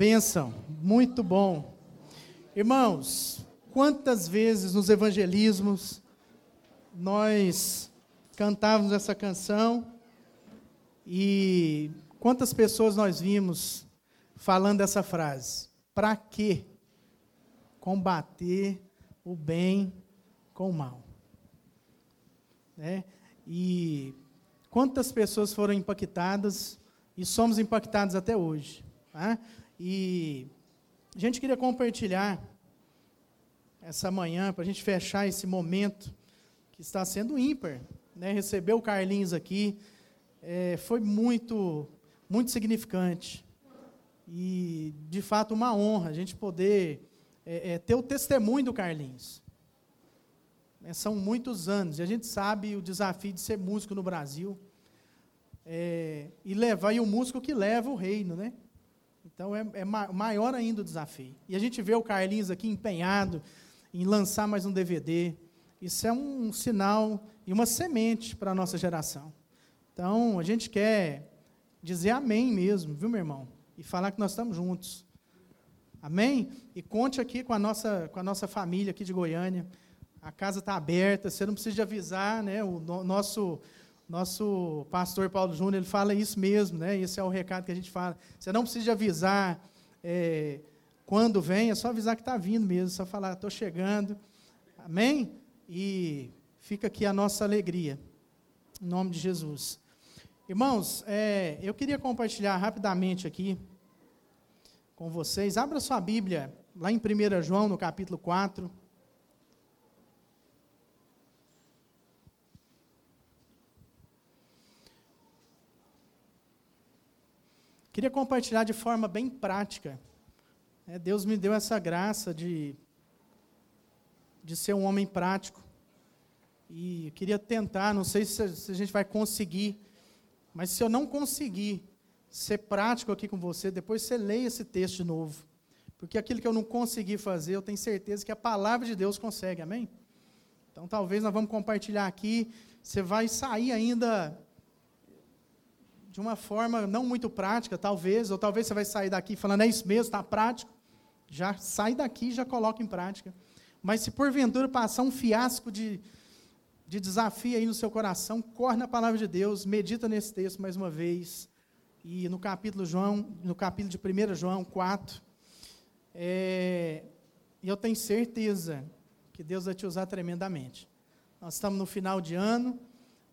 Bênção, muito bom. Irmãos, quantas vezes nos evangelismos nós cantávamos essa canção e quantas pessoas nós vimos falando essa frase? Para que combater o bem com o mal? Né? E quantas pessoas foram impactadas e somos impactados até hoje. Tá? E a gente queria compartilhar essa manhã, para a gente fechar esse momento que está sendo ímpar. Né? Receber o Carlinhos aqui é, foi muito, muito significante. E, de fato, uma honra a gente poder é, é, ter o testemunho do Carlinhos. É, são muitos anos, e a gente sabe o desafio de ser músico no Brasil. É, e levar, e o músico que leva o reino, né? Então é, é maior ainda o desafio. E a gente vê o Carlinhos aqui empenhado em lançar mais um DVD. Isso é um sinal e uma semente para a nossa geração. Então, a gente quer dizer amém mesmo, viu, meu irmão? E falar que nós estamos juntos. Amém? E conte aqui com a nossa, com a nossa família aqui de Goiânia. A casa está aberta, você não precisa avisar, né? O no, nosso nosso pastor Paulo Júnior, ele fala isso mesmo, né? Esse é o recado que a gente fala. Você não precisa avisar é, quando vem, é só avisar que está vindo mesmo, só falar, estou chegando. Amém? E fica aqui a nossa alegria, em nome de Jesus. Irmãos, é, eu queria compartilhar rapidamente aqui com vocês. Abra sua Bíblia lá em 1 João, no capítulo 4. Queria compartilhar de forma bem prática. É, Deus me deu essa graça de, de ser um homem prático. E queria tentar, não sei se, se a gente vai conseguir, mas se eu não conseguir ser prático aqui com você, depois você leia esse texto de novo. Porque aquilo que eu não consegui fazer, eu tenho certeza que a palavra de Deus consegue, amém? Então talvez nós vamos compartilhar aqui, você vai sair ainda de uma forma não muito prática, talvez, ou talvez você vai sair daqui falando, é isso mesmo, está prático. Já sai daqui e já coloca em prática. Mas se porventura passar um fiasco de, de desafio aí no seu coração, corre na palavra de Deus, medita nesse texto mais uma vez. E no capítulo João, no capítulo de 1 João 4, é, eu tenho certeza que Deus vai te usar tremendamente. Nós estamos no final de ano,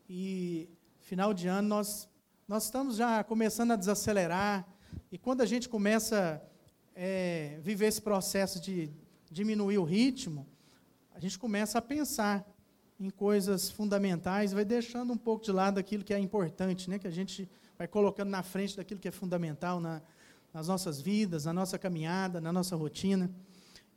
e final de ano nós nós estamos já começando a desacelerar, e quando a gente começa a é, viver esse processo de diminuir o ritmo, a gente começa a pensar em coisas fundamentais, vai deixando um pouco de lado aquilo que é importante, né? que a gente vai colocando na frente daquilo que é fundamental na, nas nossas vidas, na nossa caminhada, na nossa rotina.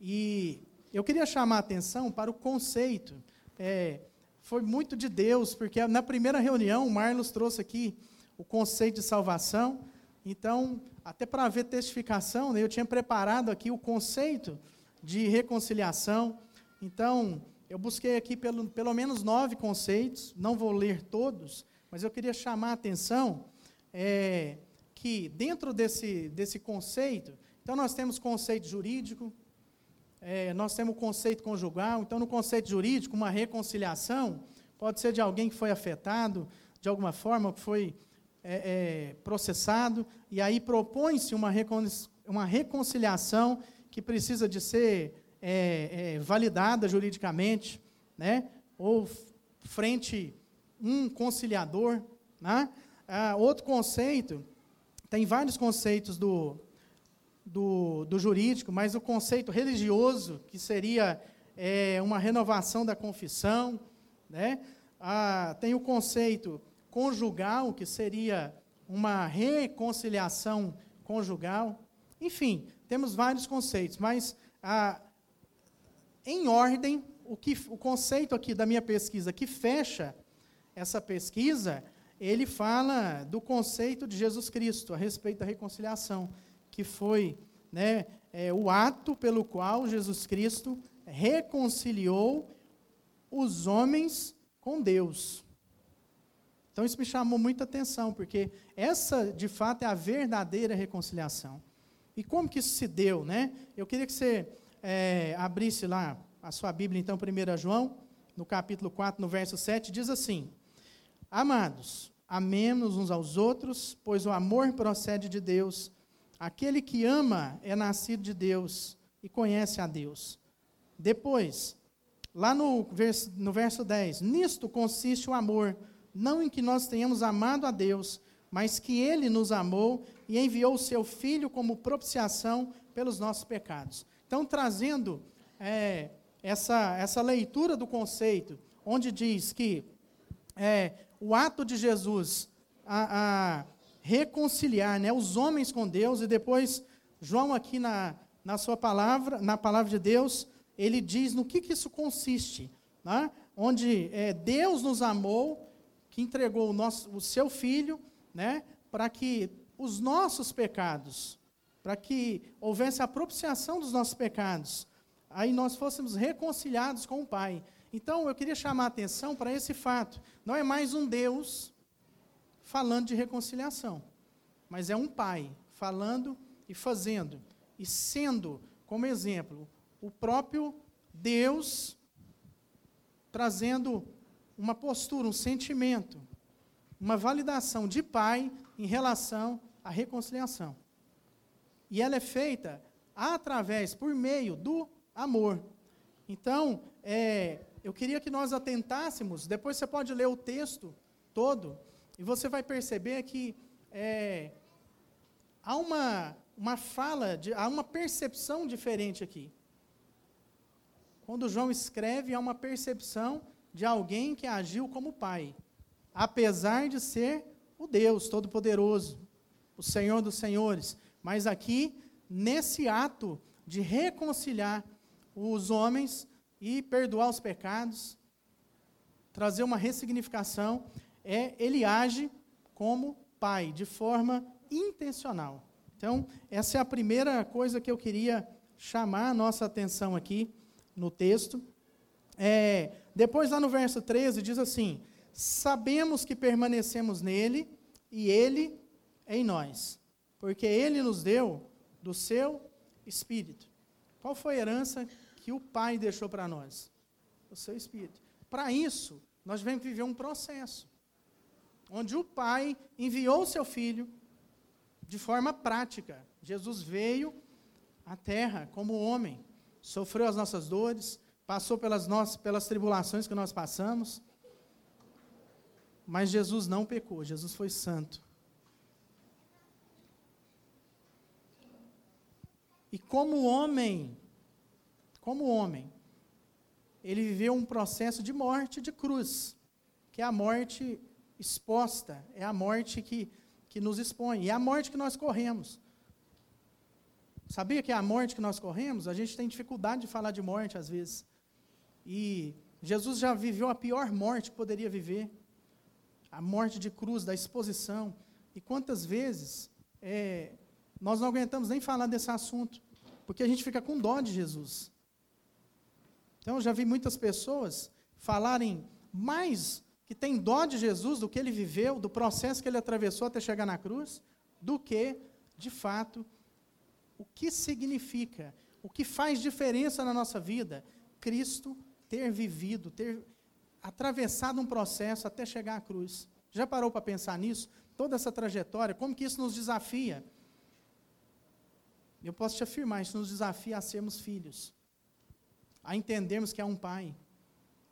E eu queria chamar a atenção para o conceito. É, foi muito de Deus, porque na primeira reunião, o Marlos trouxe aqui o conceito de salvação. Então, até para haver testificação, né, eu tinha preparado aqui o conceito de reconciliação. Então, eu busquei aqui pelo, pelo menos nove conceitos, não vou ler todos, mas eu queria chamar a atenção é, que dentro desse, desse conceito, então nós temos conceito jurídico, é, nós temos o conceito conjugal, então no conceito jurídico, uma reconciliação pode ser de alguém que foi afetado de alguma forma, que foi é, é, processado, e aí propõe-se uma, recon, uma reconciliação que precisa de ser é, é, validada juridicamente, né? ou frente um conciliador. Né? Ah, outro conceito, tem vários conceitos do, do, do, jurídico, mas o conceito religioso, que seria é, uma renovação da confissão, né? Ah, tem o conceito conjugal, que seria uma reconciliação conjugal. Enfim, temos vários conceitos, mas ah, em ordem, o, que, o conceito aqui da minha pesquisa que fecha essa pesquisa, ele fala do conceito de Jesus Cristo a respeito da reconciliação, que foi né, é, o ato pelo qual Jesus Cristo reconciliou os homens com Deus. Então isso me chamou muita atenção, porque essa, de fato, é a verdadeira reconciliação. E como que isso se deu, né? Eu queria que você é, abrisse lá a sua Bíblia, então, 1 João, no capítulo 4, no verso 7, diz assim: Amados, amemos uns aos outros, pois o amor procede de Deus. Aquele que ama é nascido de Deus e conhece a Deus. Depois, lá no verso, no verso 10, nisto consiste o amor, não em que nós tenhamos amado a Deus, mas que Ele nos amou e enviou o Seu Filho como propiciação pelos nossos pecados. Então, trazendo é, essa, essa leitura do conceito, onde diz que é, o ato de Jesus a, a, reconciliar né, os homens com Deus, e depois João aqui na, na sua palavra, na palavra de Deus, ele diz no que, que isso consiste. Né? Onde é, Deus nos amou, que entregou o, nosso, o seu Filho, né, para que os nossos pecados, para que houvesse a propiciação dos nossos pecados, aí nós fôssemos reconciliados com o Pai. Então, eu queria chamar a atenção para esse fato. Não é mais um Deus falando de reconciliação, mas é um Pai falando e fazendo, e sendo, como exemplo, o próprio Deus trazendo uma postura, um sentimento, uma validação de Pai em relação à reconciliação. E ela é feita através, por meio do amor. Então, é, eu queria que nós atentássemos, depois você pode ler o texto todo, e você vai perceber que é, há uma, uma fala, de, há uma percepção diferente aqui. Quando João escreve, há uma percepção de alguém que agiu como pai, apesar de ser o Deus Todo-Poderoso, o Senhor dos Senhores. Mas aqui, nesse ato de reconciliar os homens e perdoar os pecados, trazer uma ressignificação, é ele age como pai, de forma intencional. Então, essa é a primeira coisa que eu queria chamar a nossa atenção aqui no texto. É, depois, lá no verso 13, diz assim: Sabemos que permanecemos nele e ele em nós, porque ele nos deu do seu espírito. Qual foi a herança que o Pai deixou para nós? O seu Espírito. Para isso, nós vamos viver um processo, onde o Pai enviou o seu Filho de forma prática. Jesus veio à terra como homem, sofreu as nossas dores, passou pelas, nossas, pelas tribulações que nós passamos, mas Jesus não pecou, Jesus foi santo. E como homem, como homem, ele viveu um processo de morte de cruz, que é a morte exposta, é a morte que, que nos expõe, e é a morte que nós corremos. Sabia que é a morte que nós corremos? A gente tem dificuldade de falar de morte às vezes. E Jesus já viveu a pior morte que poderia viver a morte de cruz, da exposição. E quantas vezes é, nós não aguentamos nem falar desse assunto, porque a gente fica com dó de Jesus. Então, eu já vi muitas pessoas falarem mais que tem dó de Jesus do que ele viveu, do processo que ele atravessou até chegar na cruz, do que, de fato, o que significa, o que faz diferença na nossa vida, Cristo ter vivido, ter atravessado um processo até chegar à cruz. Já parou para pensar nisso? Toda essa trajetória, como que isso nos desafia? Eu posso te afirmar, isso nos desafia a sermos filhos, a entendermos que é um pai.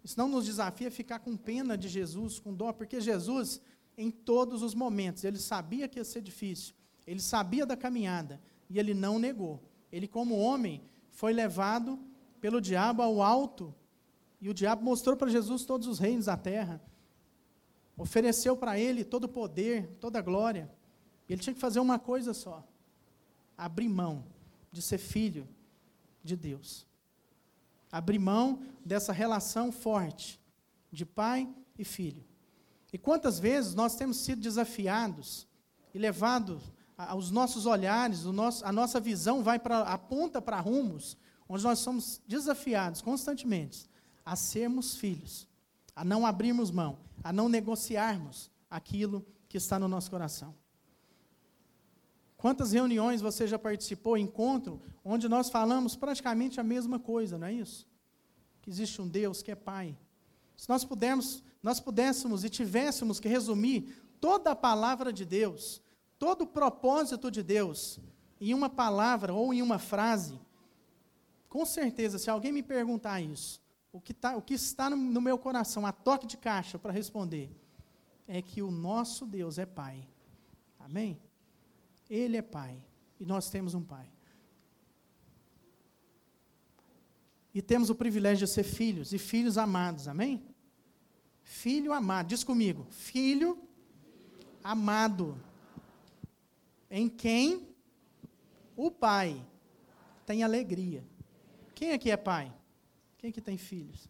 Isso não nos desafia a ficar com pena de Jesus, com dó, porque Jesus, em todos os momentos, ele sabia que ia ser difícil, ele sabia da caminhada, e ele não negou. Ele, como homem, foi levado pelo diabo ao alto e o diabo mostrou para Jesus todos os reinos da terra. Ofereceu para ele todo o poder, toda a glória. Ele tinha que fazer uma coisa só: abrir mão de ser filho de Deus. Abrir mão dessa relação forte de pai e filho. E quantas vezes nós temos sido desafiados e levados aos nossos olhares, nosso, a nossa visão vai para aponta para rumos onde nós somos desafiados constantemente a sermos filhos, a não abrirmos mão, a não negociarmos aquilo que está no nosso coração. Quantas reuniões você já participou, encontro, onde nós falamos praticamente a mesma coisa, não é isso? Que existe um Deus que é Pai. Se nós pudermos, nós pudéssemos e tivéssemos que resumir toda a palavra de Deus, todo o propósito de Deus, em uma palavra ou em uma frase, com certeza, se alguém me perguntar isso, o que, tá, o que está no, no meu coração, a toque de caixa para responder, é que o nosso Deus é Pai. Amém? Ele é Pai. E nós temos um Pai. E temos o privilégio de ser filhos e filhos amados. Amém? Filho amado. Diz comigo. Filho amado. Em quem o Pai tem alegria. Quem aqui é pai? Quem que tem filhos?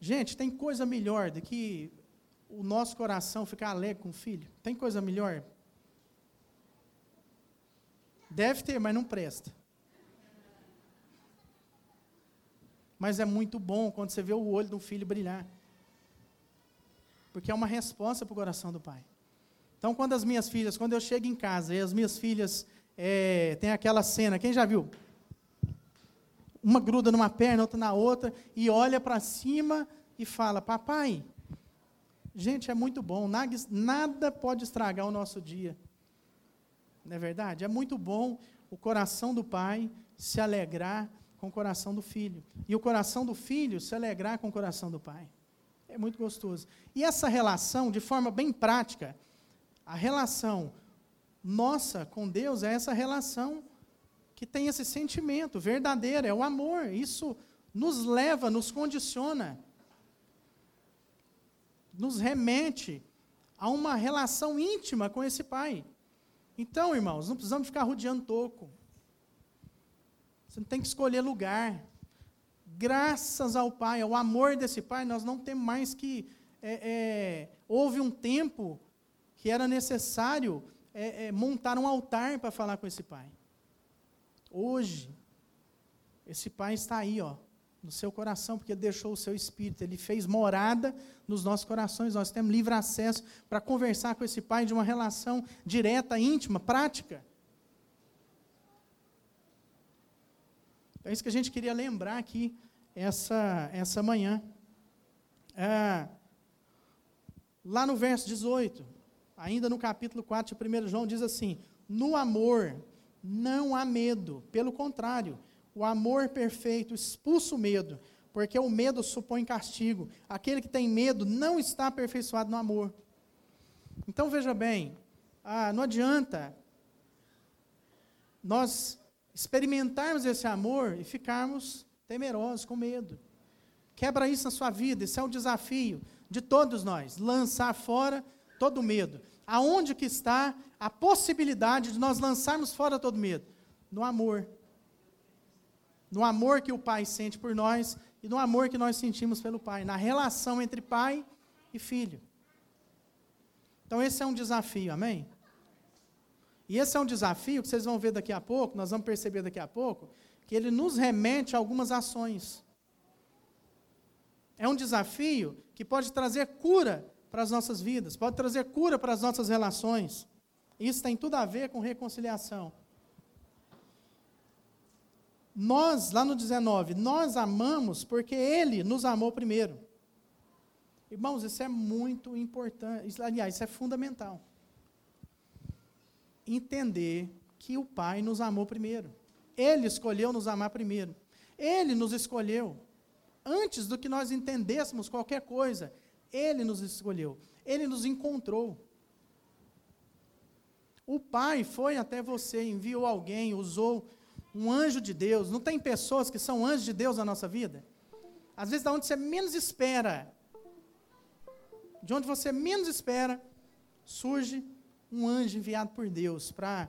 Gente, tem coisa melhor do que o nosso coração ficar alegre com o filho? Tem coisa melhor? Deve ter, mas não presta. Mas é muito bom quando você vê o olho do filho brilhar. Porque é uma resposta para o coração do pai. Então, quando as minhas filhas, quando eu chego em casa e as minhas filhas é, tem aquela cena, quem já viu? Uma gruda numa perna, outra na outra, e olha para cima e fala: Papai, gente, é muito bom, nada, pode estragar o nosso dia. Não é verdade? É muito bom o coração do pai se alegrar com o coração do filho. E o coração do filho se alegrar com o coração do pai. É muito gostoso. E essa relação, de forma bem prática, a relação nossa com Deus é essa relação que tem esse sentimento verdadeiro, é o amor. Isso nos leva, nos condiciona, nos remete a uma relação íntima com esse Pai. Então, irmãos, não precisamos ficar rodeando toco. Você não tem que escolher lugar. Graças ao Pai, ao amor desse Pai, nós não temos mais que. É, é, houve um tempo que era necessário é, é, montar um altar para falar com esse Pai. Hoje, esse Pai está aí, ó, no seu coração, porque ele deixou o seu espírito, ele fez morada nos nossos corações. Nós temos livre acesso para conversar com esse Pai de uma relação direta, íntima, prática. É isso que a gente queria lembrar aqui essa, essa manhã. É, lá no verso 18, ainda no capítulo 4 de 1 João, diz assim: No amor não há medo, pelo contrário, o amor perfeito expulsa o medo, porque o medo supõe castigo. Aquele que tem medo não está aperfeiçoado no amor. Então veja bem, ah, não adianta nós experimentarmos esse amor e ficarmos temerosos, com medo. Quebra isso na sua vida, esse é o desafio de todos nós, lançar fora todo medo. Aonde que está a possibilidade de nós lançarmos fora todo medo? No amor no amor que o Pai sente por nós e no amor que nós sentimos pelo Pai, na relação entre pai e filho. Então, esse é um desafio, amém? E esse é um desafio que vocês vão ver daqui a pouco, nós vamos perceber daqui a pouco, que ele nos remete a algumas ações. É um desafio que pode trazer cura para as nossas vidas, pode trazer cura para as nossas relações. Isso tem tudo a ver com reconciliação. Nós, lá no 19, nós amamos porque Ele nos amou primeiro. Irmãos, isso é muito importante. Aliás, isso é fundamental. Entender que o Pai nos amou primeiro. Ele escolheu nos amar primeiro. Ele nos escolheu. Antes do que nós entendêssemos qualquer coisa, Ele nos escolheu. Ele nos encontrou. O Pai foi até você, enviou alguém, usou um anjo de Deus. Não tem pessoas que são anjos de Deus na nossa vida? Às vezes, da onde você menos espera, de onde você menos espera, surge um anjo enviado por Deus para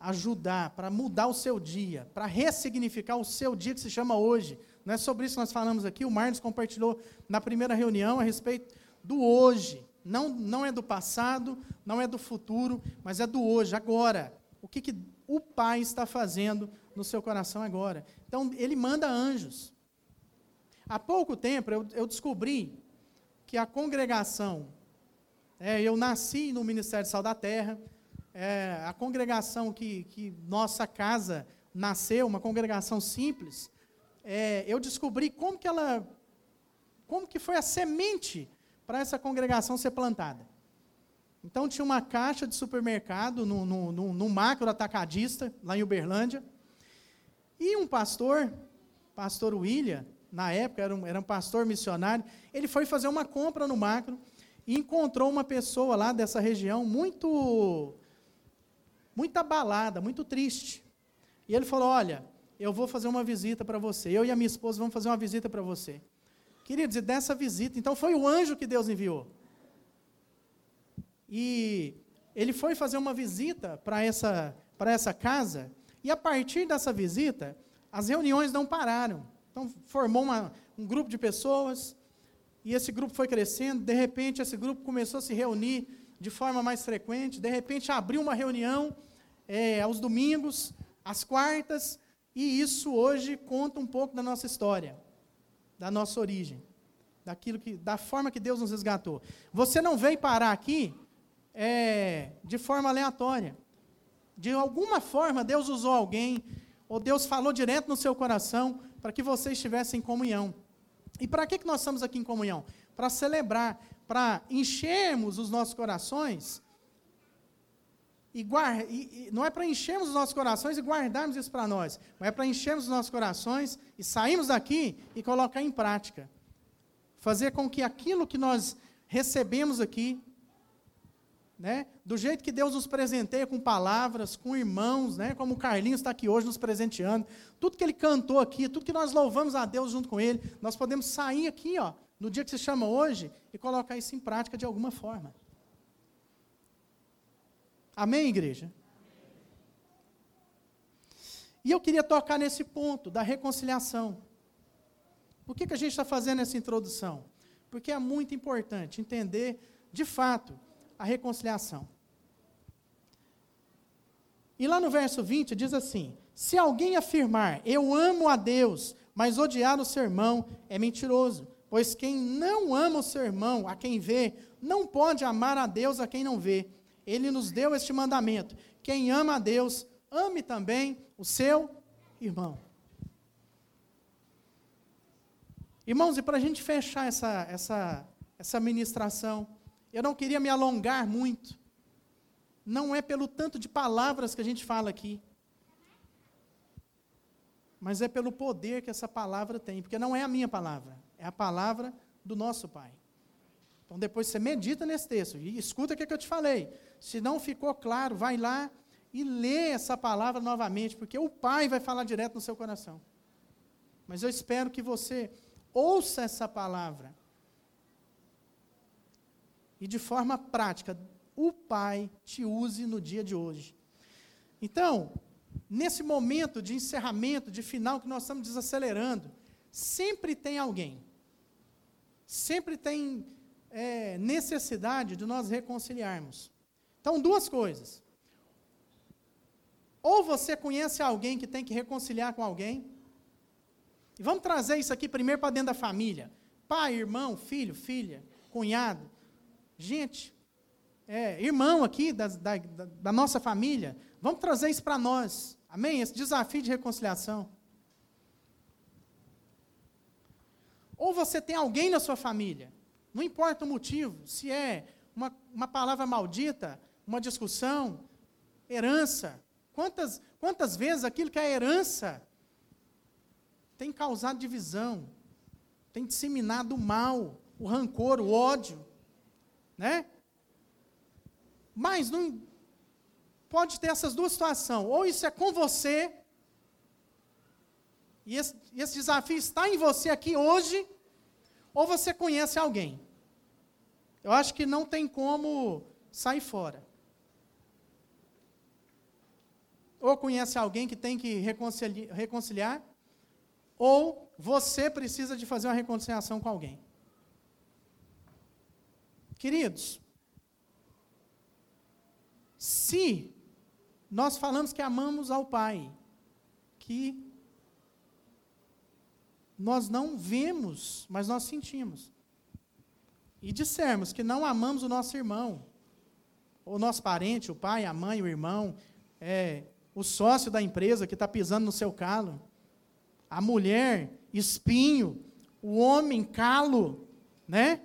ajudar, para mudar o seu dia, para ressignificar o seu dia que se chama hoje. Não é sobre isso que nós falamos aqui. O Marcos compartilhou na primeira reunião a respeito do hoje. Não, não é do passado, não é do futuro, mas é do hoje, agora. O que, que o Pai está fazendo no seu coração agora. Então, ele manda anjos. Há pouco tempo eu, eu descobri que a congregação, é, eu nasci no Ministério Sal da Terra, é, a congregação que, que nossa casa nasceu, uma congregação simples, é, eu descobri como que ela, como que foi a semente para essa congregação ser plantada. Então tinha uma caixa de supermercado no, no, no, no macro atacadista, lá em Uberlândia, e um pastor, pastor William, na época era um, era um pastor missionário, ele foi fazer uma compra no macro e encontrou uma pessoa lá dessa região muito muito abalada, muito triste. E ele falou: Olha, eu vou fazer uma visita para você. Eu e a minha esposa vamos fazer uma visita para você. Queridos, e dessa visita, então foi o anjo que Deus enviou. E ele foi fazer uma visita para essa, essa casa, e a partir dessa visita, as reuniões não pararam. Então, formou uma, um grupo de pessoas, e esse grupo foi crescendo. De repente, esse grupo começou a se reunir de forma mais frequente. De repente, abriu uma reunião é, aos domingos, às quartas, e isso hoje conta um pouco da nossa história, da nossa origem, daquilo que, da forma que Deus nos resgatou. Você não veio parar aqui é, de forma aleatória. De alguma forma, Deus usou alguém, ou Deus falou direto no seu coração, para que você estivesse em comunhão. E para que, que nós estamos aqui em comunhão? Para celebrar, para enchermos os nossos corações e, guarda, e, e não é para enchermos os nossos corações e guardarmos isso para nós, mas é para enchermos os nossos corações e sairmos daqui e colocar em prática. Fazer com que aquilo que nós recebemos aqui, né, do jeito que Deus nos presenteia com palavras, com irmãos, né, como o Carlinhos está aqui hoje nos presenteando, tudo que ele cantou aqui, tudo que nós louvamos a Deus junto com ele, nós podemos sair aqui, ó, no dia que se chama hoje, e colocar isso em prática de alguma forma. Amém, igreja? E eu queria tocar nesse ponto da reconciliação. Por que, que a gente está fazendo essa introdução? Porque é muito importante entender, de fato, a reconciliação. E lá no verso 20 diz assim: Se alguém afirmar, eu amo a Deus, mas odiar o seu irmão, é mentiroso. Pois quem não ama o seu irmão, a quem vê, não pode amar a Deus a quem não vê ele nos deu este mandamento: quem ama a Deus, ame também o seu irmão. Irmãos, e para a gente fechar essa, essa, essa ministração, eu não queria me alongar muito. Não é pelo tanto de palavras que a gente fala aqui, mas é pelo poder que essa palavra tem, porque não é a minha palavra, é a palavra do nosso Pai. Então depois você medita nesse texto e escuta o que, é que eu te falei. Se não ficou claro, vai lá e lê essa palavra novamente, porque o Pai vai falar direto no seu coração. Mas eu espero que você ouça essa palavra e de forma prática o Pai te use no dia de hoje. Então, nesse momento de encerramento, de final que nós estamos desacelerando, sempre tem alguém, sempre tem é, necessidade de nós reconciliarmos. Então, duas coisas. Ou você conhece alguém que tem que reconciliar com alguém. E vamos trazer isso aqui primeiro para dentro da família. Pai, irmão, filho, filha, cunhado. Gente, é, irmão aqui da, da, da nossa família. Vamos trazer isso para nós. Amém? Esse desafio de reconciliação. Ou você tem alguém na sua família, não importa o motivo, se é uma, uma palavra maldita, uma discussão, herança. Quantas, quantas vezes aquilo que é herança tem causado divisão, tem disseminado o mal, o rancor, o ódio, né? Mas não pode ter essas duas situações. Ou isso é com você, e esse, esse desafio está em você aqui hoje, ou você conhece alguém. Eu acho que não tem como sair fora. Ou conhece alguém que tem que reconciliar, ou você precisa de fazer uma reconciliação com alguém. Queridos, se nós falamos que amamos ao Pai, que nós não vemos, mas nós sentimos, e dissermos que não amamos o nosso irmão, o nosso parente, o pai, a mãe, o irmão, é, o sócio da empresa que está pisando no seu calo, a mulher, espinho, o homem, calo, né?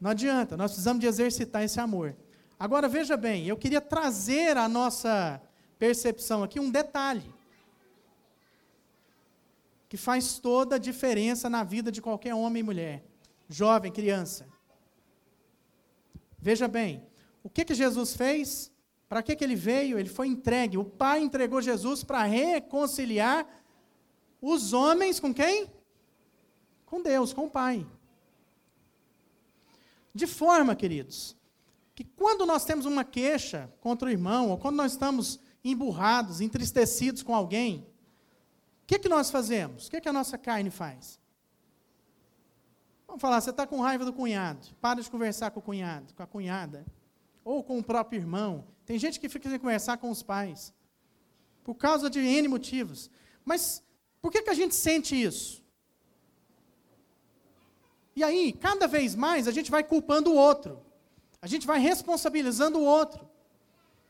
Não adianta, nós precisamos de exercitar esse amor. Agora veja bem, eu queria trazer à nossa percepção aqui um detalhe que faz toda a diferença na vida de qualquer homem e mulher, jovem, criança. Veja bem, o que, que Jesus fez? Para que, que ele veio? Ele foi entregue. O Pai entregou Jesus para reconciliar os homens com quem? Com Deus, com o Pai. De forma, queridos, que quando nós temos uma queixa contra o irmão, ou quando nós estamos emburrados, entristecidos com alguém, que, que nós fazemos? O que, que a nossa carne faz? Vamos falar, você está com raiva do cunhado, para de conversar com o cunhado, com a cunhada, ou com o próprio irmão. Tem gente que fica sem conversar com os pais, por causa de N motivos. Mas por que, que a gente sente isso? E aí, cada vez mais, a gente vai culpando o outro. A gente vai responsabilizando o outro.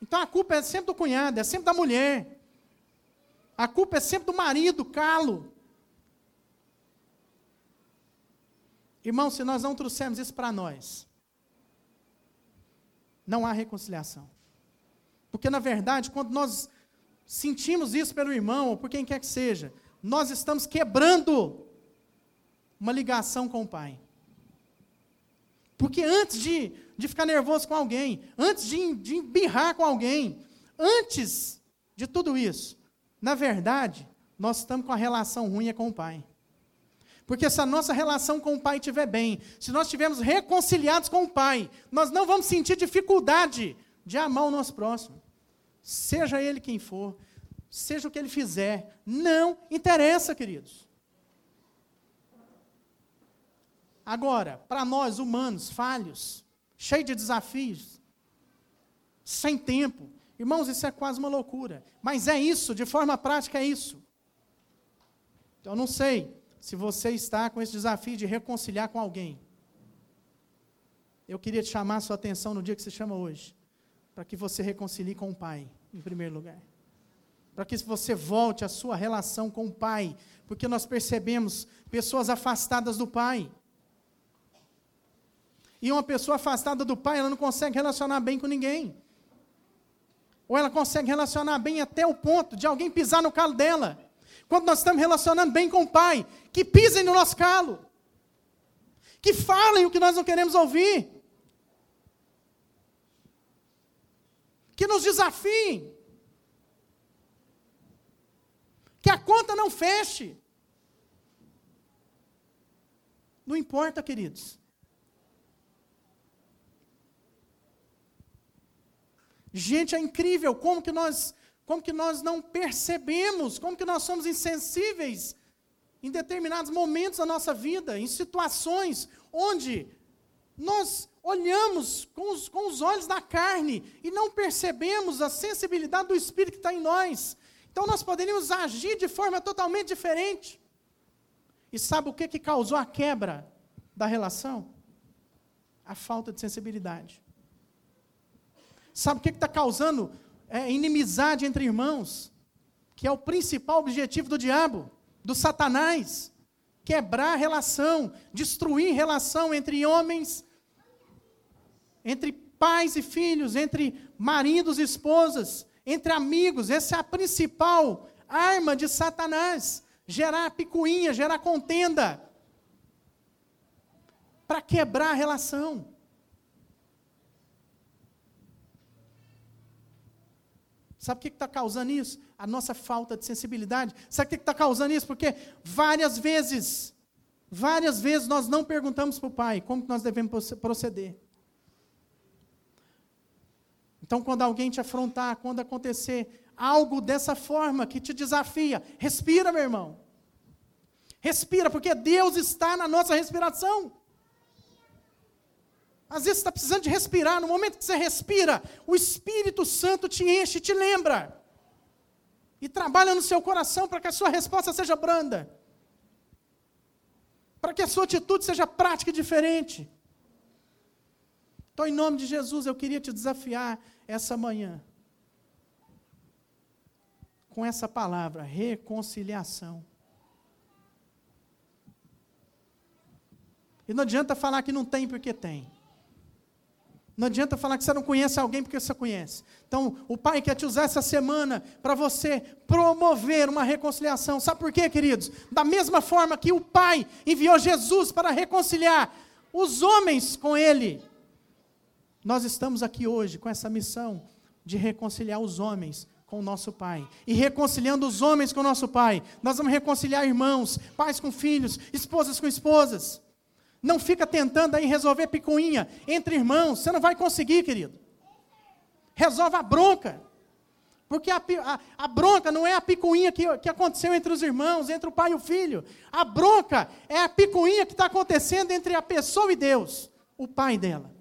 Então a culpa é sempre do cunhado, é sempre da mulher. A culpa é sempre do marido, calo. Irmão, se nós não trouxermos isso para nós, não há reconciliação. Porque, na verdade, quando nós sentimos isso pelo irmão, ou por quem quer que seja, nós estamos quebrando uma ligação com o Pai. Porque antes de, de ficar nervoso com alguém, antes de, de embirrar com alguém, antes de tudo isso, na verdade, nós estamos com a relação ruim é com o Pai. Porque se a nossa relação com o Pai estiver bem, se nós estivermos reconciliados com o Pai, nós não vamos sentir dificuldade de amar o nosso próximo. Seja ele quem for, seja o que ele fizer, não interessa, queridos. Agora, para nós humanos, falhos, cheios de desafios, sem tempo, Irmãos, isso é quase uma loucura. Mas é isso, de forma prática é isso. Então, eu não sei se você está com esse desafio de reconciliar com alguém. Eu queria te chamar a sua atenção no dia que se chama hoje, para que você reconcilie com o Pai, em primeiro lugar. Para que você volte à sua relação com o Pai, porque nós percebemos pessoas afastadas do Pai. E uma pessoa afastada do Pai, ela não consegue relacionar bem com ninguém. Ou ela consegue relacionar bem até o ponto de alguém pisar no calo dela. Quando nós estamos relacionando bem com o Pai, que pisem no nosso calo. Que falem o que nós não queremos ouvir. Que nos desafiem. Que a conta não feche. Não importa, queridos. Gente, é incrível como que nós, como que nós não percebemos, como que nós somos insensíveis em determinados momentos da nossa vida, em situações onde nós olhamos com os, com os olhos da carne e não percebemos a sensibilidade do Espírito que está em nós. Então nós poderíamos agir de forma totalmente diferente. E sabe o que, que causou a quebra da relação? A falta de sensibilidade. Sabe o que está causando é, inimizade entre irmãos? Que é o principal objetivo do diabo, do Satanás. Quebrar relação, destruir relação entre homens, entre pais e filhos, entre maridos e esposas, entre amigos. Essa é a principal arma de Satanás. Gerar picuinha, gerar contenda. Para quebrar a relação. Sabe o que está causando isso? A nossa falta de sensibilidade. Sabe o que está causando isso? Porque várias vezes, várias vezes nós não perguntamos para o pai como nós devemos proceder. Então, quando alguém te afrontar, quando acontecer algo dessa forma que te desafia, respira, meu irmão. Respira, porque Deus está na nossa respiração. Às vezes está precisando de respirar. No momento que você respira, o Espírito Santo te enche, te lembra. E trabalha no seu coração para que a sua resposta seja branda. Para que a sua atitude seja prática e diferente. Então, em nome de Jesus, eu queria te desafiar essa manhã com essa palavra, reconciliação. E não adianta falar que não tem porque tem. Não adianta falar que você não conhece alguém porque você conhece. Então, o Pai quer te usar essa semana para você promover uma reconciliação. Sabe por quê, queridos? Da mesma forma que o Pai enviou Jesus para reconciliar os homens com Ele, nós estamos aqui hoje com essa missão de reconciliar os homens com o nosso Pai. E reconciliando os homens com o nosso Pai, nós vamos reconciliar irmãos, pais com filhos, esposas com esposas. Não fica tentando aí resolver picuinha entre irmãos, você não vai conseguir, querido. Resolve a bronca. Porque a, a, a, bronca não é a picuinha que, que aconteceu entre os irmãos, entre o pai e o filho. A bronca é a picuinha que está acontecendo entre a pessoa e Deus, o pai dela.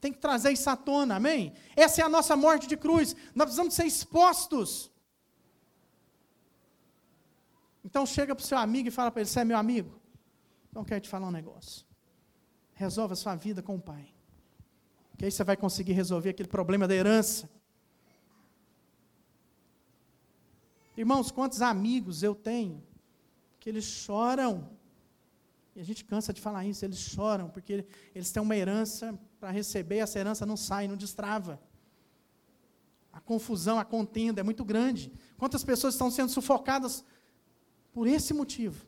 Tem que trazer isso à tona, amém? Essa é a nossa morte de cruz. Nós precisamos ser expostos. Então chega para o seu amigo e fala para ele: Você é meu amigo? Então quero te falar um negócio. Resolva a sua vida com o pai. Que aí você vai conseguir resolver aquele problema da herança. Irmãos, quantos amigos eu tenho que eles choram. E a gente cansa de falar isso, eles choram, porque eles têm uma herança para receber, essa herança não sai, não destrava. A confusão, a contenda é muito grande. Quantas pessoas estão sendo sufocadas por esse motivo.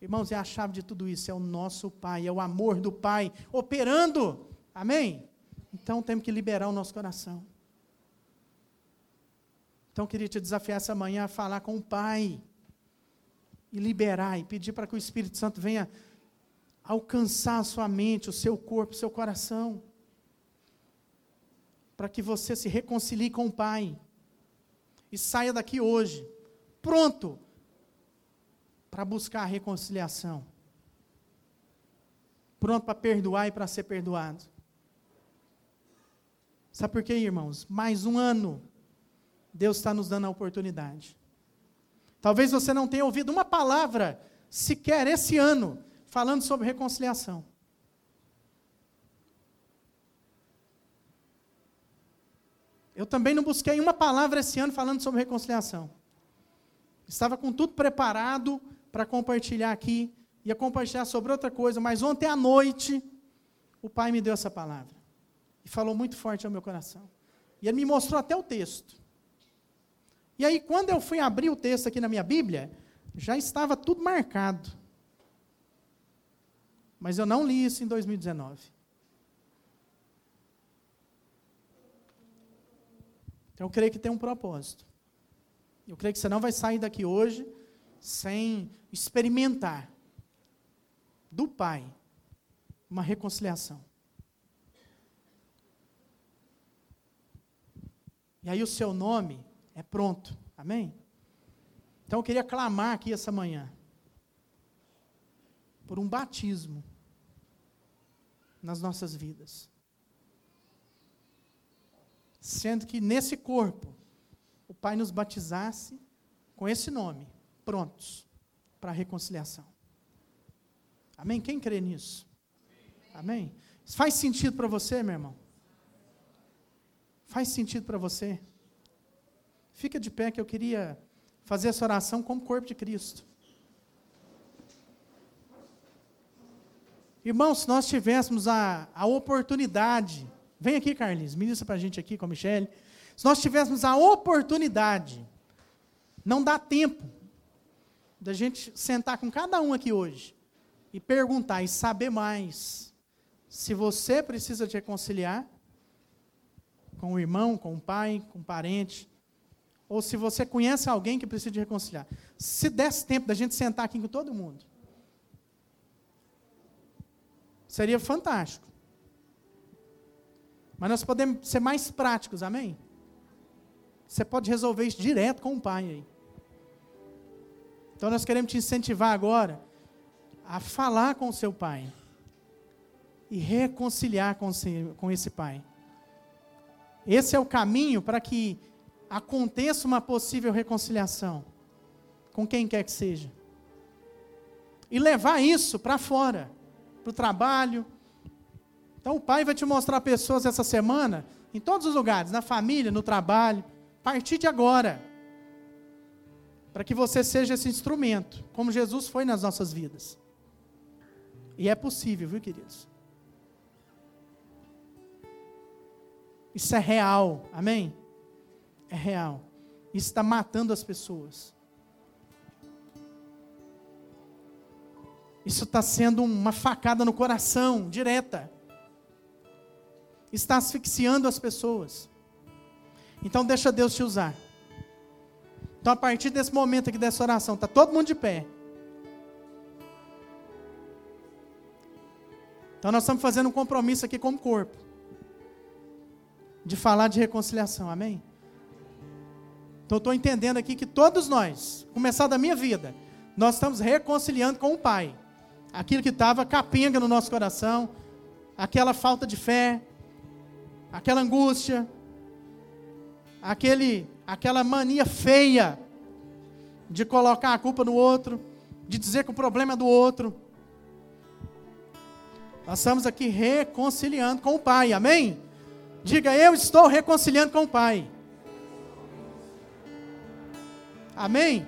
Irmãos, é a chave de tudo isso, é o nosso Pai, é o amor do Pai operando. Amém? Então temos que liberar o nosso coração. Então queria te desafiar essa manhã a falar com o Pai e liberar e pedir para que o Espírito Santo venha alcançar a sua mente, o seu corpo, o seu coração, para que você se reconcilie com o Pai e saia daqui hoje, pronto para buscar a reconciliação, pronto para perdoar e para ser perdoado. Sabe por quê, irmãos? Mais um ano, Deus está nos dando a oportunidade. Talvez você não tenha ouvido uma palavra sequer esse ano falando sobre reconciliação. Eu também não busquei uma palavra esse ano falando sobre reconciliação. Estava com tudo preparado para compartilhar aqui, ia compartilhar sobre outra coisa, mas ontem à noite o pai me deu essa palavra e falou muito forte ao meu coração. E ele me mostrou até o texto. E aí, quando eu fui abrir o texto aqui na minha Bíblia, já estava tudo marcado. Mas eu não li isso em 2019. Então eu creio que tem um propósito. Eu creio que você não vai sair daqui hoje sem experimentar do Pai uma reconciliação. E aí o seu nome é pronto. Amém? Então eu queria clamar aqui essa manhã por um batismo nas nossas vidas sendo que nesse corpo o Pai nos batizasse com esse nome, prontos para a reconciliação. Amém? Quem crê nisso? Amém? Isso faz sentido para você, meu irmão? Faz sentido para você? Fica de pé que eu queria fazer essa oração como corpo de Cristo. Irmãos, se nós tivéssemos a, a oportunidade Vem aqui, Carlinhos, ministra para a gente aqui com a Michelle. Se nós tivéssemos a oportunidade, não dá tempo da gente sentar com cada um aqui hoje e perguntar e saber mais se você precisa te reconciliar com o irmão, com o pai, com o parente, ou se você conhece alguém que precisa de reconciliar. Se desse tempo da gente sentar aqui com todo mundo, seria fantástico. Mas nós podemos ser mais práticos, amém? Você pode resolver isso direto com o pai aí. Então nós queremos te incentivar agora a falar com o seu pai e reconciliar com, com esse pai. Esse é o caminho para que aconteça uma possível reconciliação com quem quer que seja. e levar isso para fora, para o trabalho. Então o Pai vai te mostrar pessoas essa semana, em todos os lugares, na família, no trabalho, a partir de agora. Para que você seja esse instrumento, como Jesus foi nas nossas vidas. E é possível, viu, queridos? Isso é real, amém? É real. Isso está matando as pessoas. Isso está sendo uma facada no coração, direta. Está asfixiando as pessoas. Então deixa Deus te usar. Então a partir desse momento aqui dessa oração, está todo mundo de pé. Então nós estamos fazendo um compromisso aqui como corpo de falar de reconciliação, amém? Então estou entendendo aqui que todos nós, começar da minha vida, nós estamos reconciliando com o Pai. Aquilo que estava capenga no nosso coração, aquela falta de fé, aquela angústia, aquele, aquela mania feia de colocar a culpa no outro, de dizer que o problema é do outro. Nós estamos aqui reconciliando com o Pai, amém? Diga, eu estou reconciliando com o Pai. Amém?